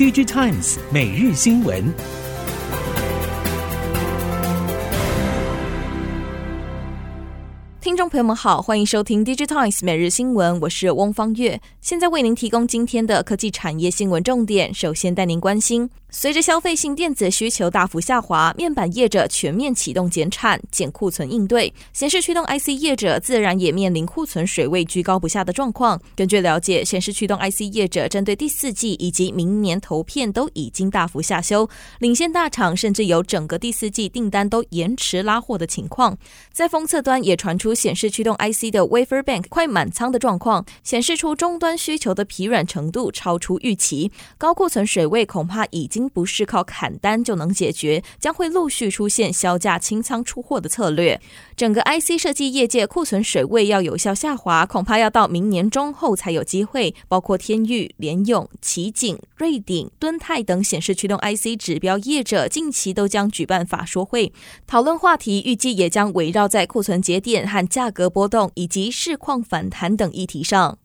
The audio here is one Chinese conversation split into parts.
DJ Times 每日新闻。朋友们好，欢迎收听 DigiTimes 每日新闻，我是翁方月，现在为您提供今天的科技产业新闻重点。首先带您关心。随着消费性电子需求大幅下滑，面板业者全面启动减产、减库存应对，显示驱动 IC 业者自然也面临库存水位居高不下的状况。根据了解，显示驱动 IC 业者针对第四季以及明年投片都已经大幅下修，领先大厂甚至有整个第四季订单都延迟拉货的情况。在封测端也传出显示驱动 IC 的 Wafer Bank 快满仓的状况，显示出终端需求的疲软程度超出预期，高库存水位恐怕已经。不是靠砍单就能解决，将会陆续出现销价清仓出货的策略。整个 IC 设计业界库存水位要有效下滑，恐怕要到明年中后才有机会。包括天域、联咏、奇景、瑞鼎、敦泰等显示驱动 IC 指标业者，近期都将举办法说会，讨论话题预计也将围绕在库存节点和价格波动以及市况反弹等议题上。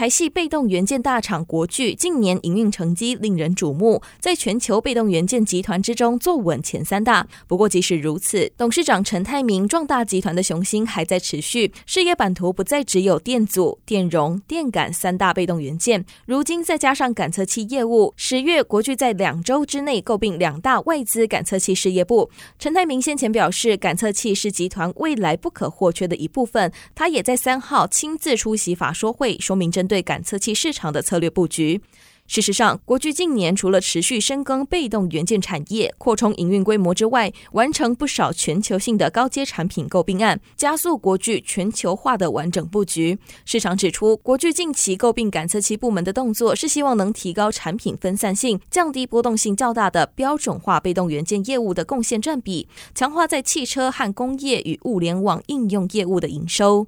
台系被动元件大厂国巨近年营运成绩令人瞩目，在全球被动元件集团之中坐稳前三大。不过，即使如此，董事长陈泰明壮大集团的雄心还在持续，事业版图不再只有电阻、电容、电感三大被动元件，如今再加上感测器业务。十月，国巨在两周之内购并两大外资感测器事业部。陈泰明先前表示，感测器是集团未来不可或缺的一部分。他也在三号亲自出席法说会，说明真对感测器市场的策略布局。事实上，国巨近年除了持续深耕被动元件产业、扩充营运规模之外，完成不少全球性的高阶产品购并案，加速国巨全球化的完整布局。市场指出，国巨近期购并感测器部门的动作，是希望能提高产品分散性，降低波动性较大的标准化被动元件业务的贡献占比，强化在汽车和工业与物联网应用业务的营收。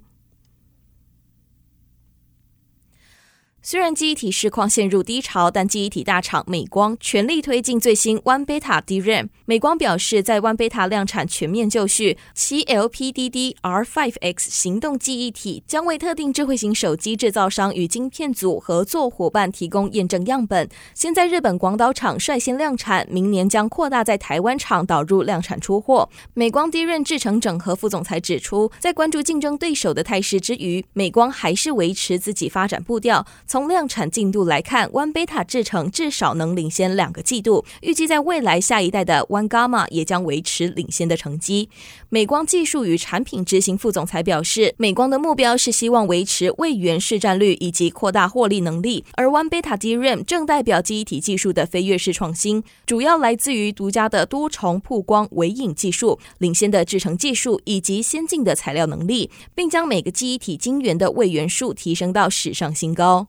虽然记忆体市况陷入低潮，但记忆体大厂美光全力推进最新 One Beta DRAM。美光表示，在 One Beta 量产全面就绪，其 LPDDR5X 行动记忆体将为特定智慧型手机制造商与晶片组合作伙伴提供验证样本。先在日本广岛厂率先量产，明年将扩大在台湾厂导入量产出货。美光 DRAM 制程整合副总裁指出，在关注竞争对手的态势之余，美光还是维持自己发展步调。从量产进度来看，One Beta 制程至少能领先两个季度。预计在未来下一代的 One Gamma 也将维持领先的成绩。美光技术与产品执行副总裁表示，美光的目标是希望维持位元市占率以及扩大获利能力。而 One Beta DRAM 正代表记忆体技术的飞跃式创新，主要来自于独家的多重曝光微影技术、领先的制程技术以及先进的材料能力，并将每个记忆体晶圆的位元数提升到史上新高。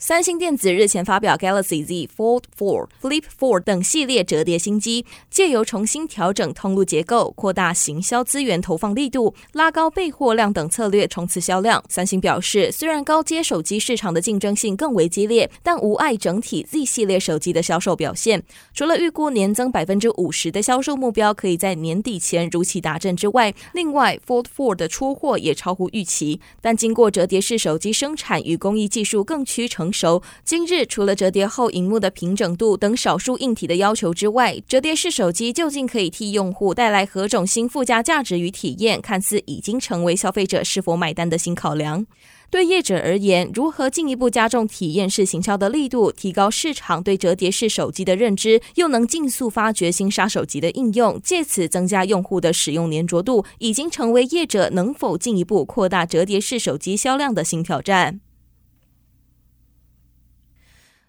三星电子日前发表 Galaxy Z Fold 4、Flip 4等系列折叠新机，借由重新调整通路结构、扩大行销资源投放力度、拉高备货量等策略冲刺销量。三星表示，虽然高阶手机市场的竞争性更为激烈，但无碍整体 Z 系列手机的销售表现。除了预估年增百分之五十的销售目标可以在年底前如期达阵之外，另外 Fold 4的出货也超乎预期。但经过折叠式手机生产与工艺技术更趋成熟，今日除了折叠后荧幕的平整度等少数硬体的要求之外，折叠式手机究竟可以替用户带来何种新附加价值与体验，看似已经成为消费者是否买单的新考量。对业者而言，如何进一步加重体验式行销的力度，提高市场对折叠式手机的认知，又能尽速发掘新杀手级的应用，借此增加用户的使用黏着度，已经成为业者能否进一步扩大折叠式手机销量的新挑战。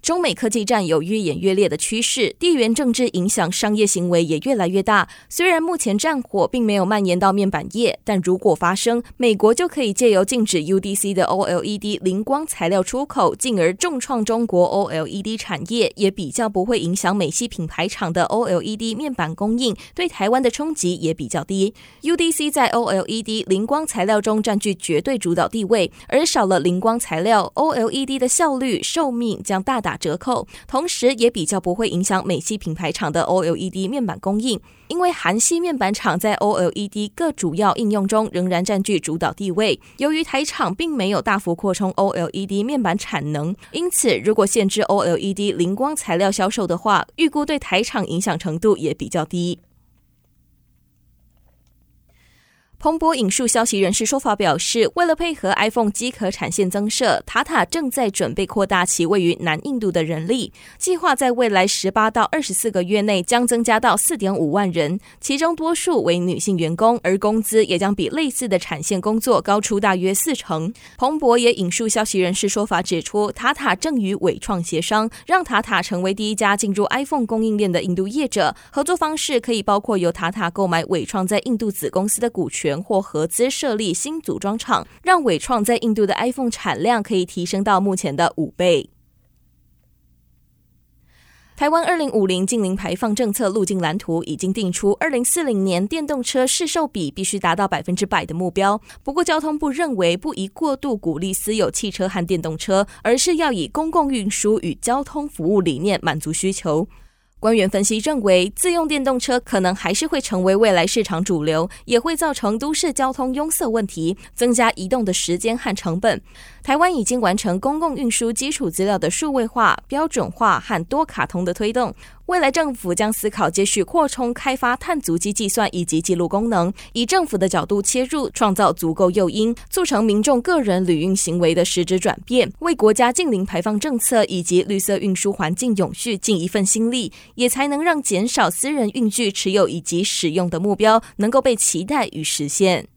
中美科技战有越演越烈的趋势，地缘政治影响商业行为也越来越大。虽然目前战火并没有蔓延到面板业，但如果发生，美国就可以借由禁止 UDC 的 OLED 灵光材料出口，进而重创中国 OLED 产业，也比较不会影响美系品牌厂的 OLED 面板供应，对台湾的冲击也比较低。UDC 在 OLED 灵光材料中占据绝对主导地位，而少了灵光材料，OLED 的效率、寿命将大大打折扣，同时也比较不会影响美系品牌厂的 OLED 面板供应。因为韩系面板厂在 OLED 各主要应用中仍然占据主导地位。由于台厂并没有大幅扩充 OLED 面板产能，因此如果限制 OLED 灵光材料销售的话，预估对台厂影响程度也比较低。彭博引述消息人士说法表示，为了配合 iPhone 机壳产线增设，塔塔正在准备扩大其位于南印度的人力，计划在未来十八到二十四个月内将增加到四点五万人，其中多数为女性员工，而工资也将比类似的产线工作高出大约四成。彭博也引述消息人士说法指出，塔塔正与伟创协商，让塔塔成为第一家进入 iPhone 供应链的印度业者，合作方式可以包括由塔塔购买伟创在印度子公司的股权。或合资设立新组装厂，让伟创在印度的 iPhone 产量可以提升到目前的五倍。台湾二零五零净零排放政策路径蓝图已经定出二零四零年电动车市售比必须达到百分之百的目标。不过，交通部认为不宜过度鼓励私有汽车和电动车，而是要以公共运输与交通服务理念满足需求。官员分析认为，自用电动车可能还是会成为未来市场主流，也会造成都市交通拥塞问题，增加移动的时间和成本。台湾已经完成公共运输基础资料的数位化、标准化和多卡通的推动。未来政府将思考接续扩充开发碳足迹计算以及记录功能，以政府的角度切入，创造足够诱因，促成民众个人旅运行为的实质转变，为国家近零排放政策以及绿色运输环境永续尽一份心力，也才能让减少私人运具持有以及使用的目标能够被期待与实现。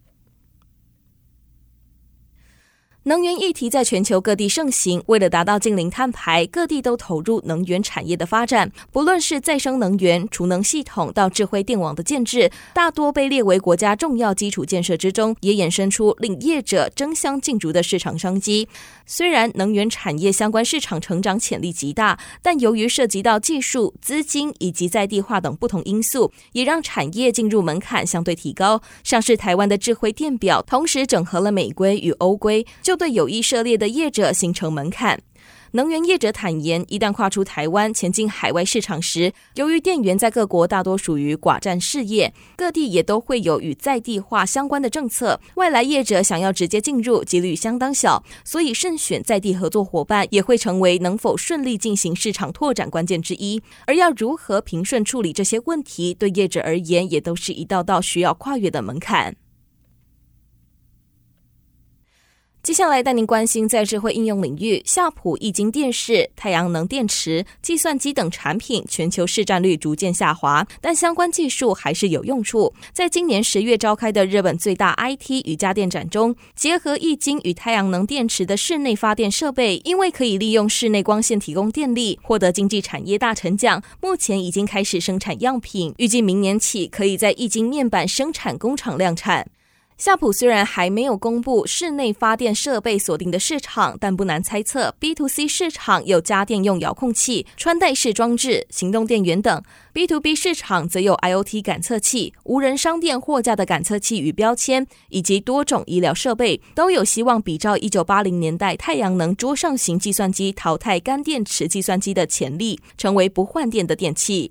能源议题在全球各地盛行，为了达到净零碳排，各地都投入能源产业的发展。不论是再生能源、储能系统到智慧电网的建置，大多被列为国家重要基础建设之中，也衍生出令业者争相竞逐的市场商机。虽然能源产业相关市场成长潜力极大，但由于涉及到技术、资金以及在地化等不同因素，也让产业进入门槛相对提高。像是台湾的智慧电表，同时整合了美规与欧规，就就对有意涉猎的业者形成门槛。能源业者坦言，一旦跨出台湾前进海外市场时，由于电源在各国大多属于寡占事业，各地也都会有与在地化相关的政策，外来业者想要直接进入几率相当小，所以慎选在地合作伙伴也会成为能否顺利进行市场拓展关键之一。而要如何平顺处理这些问题，对业者而言也都是一道道需要跨越的门槛。接下来带您关心，在智慧应用领域，夏普液晶电视、太阳能电池、计算机等产品全球市占率逐渐下滑，但相关技术还是有用处。在今年十月召开的日本最大 IT 与家电展中，结合液晶与太阳能电池的室内发电设备，因为可以利用室内光线提供电力，获得经济产业大成奖。目前已经开始生产样品，预计明年起可以在液晶面板生产工厂量产。夏普虽然还没有公布室内发电设备锁定的市场，但不难猜测，B to C 市场有家电用遥控器、穿戴式装置、行动电源等；B to B 市场则有 IoT 感测器、无人商店货架的感测器与标签，以及多种医疗设备，都有希望比照一九八零年代太阳能桌上型计算机淘汰干电池计算机的潜力，成为不换电的电器。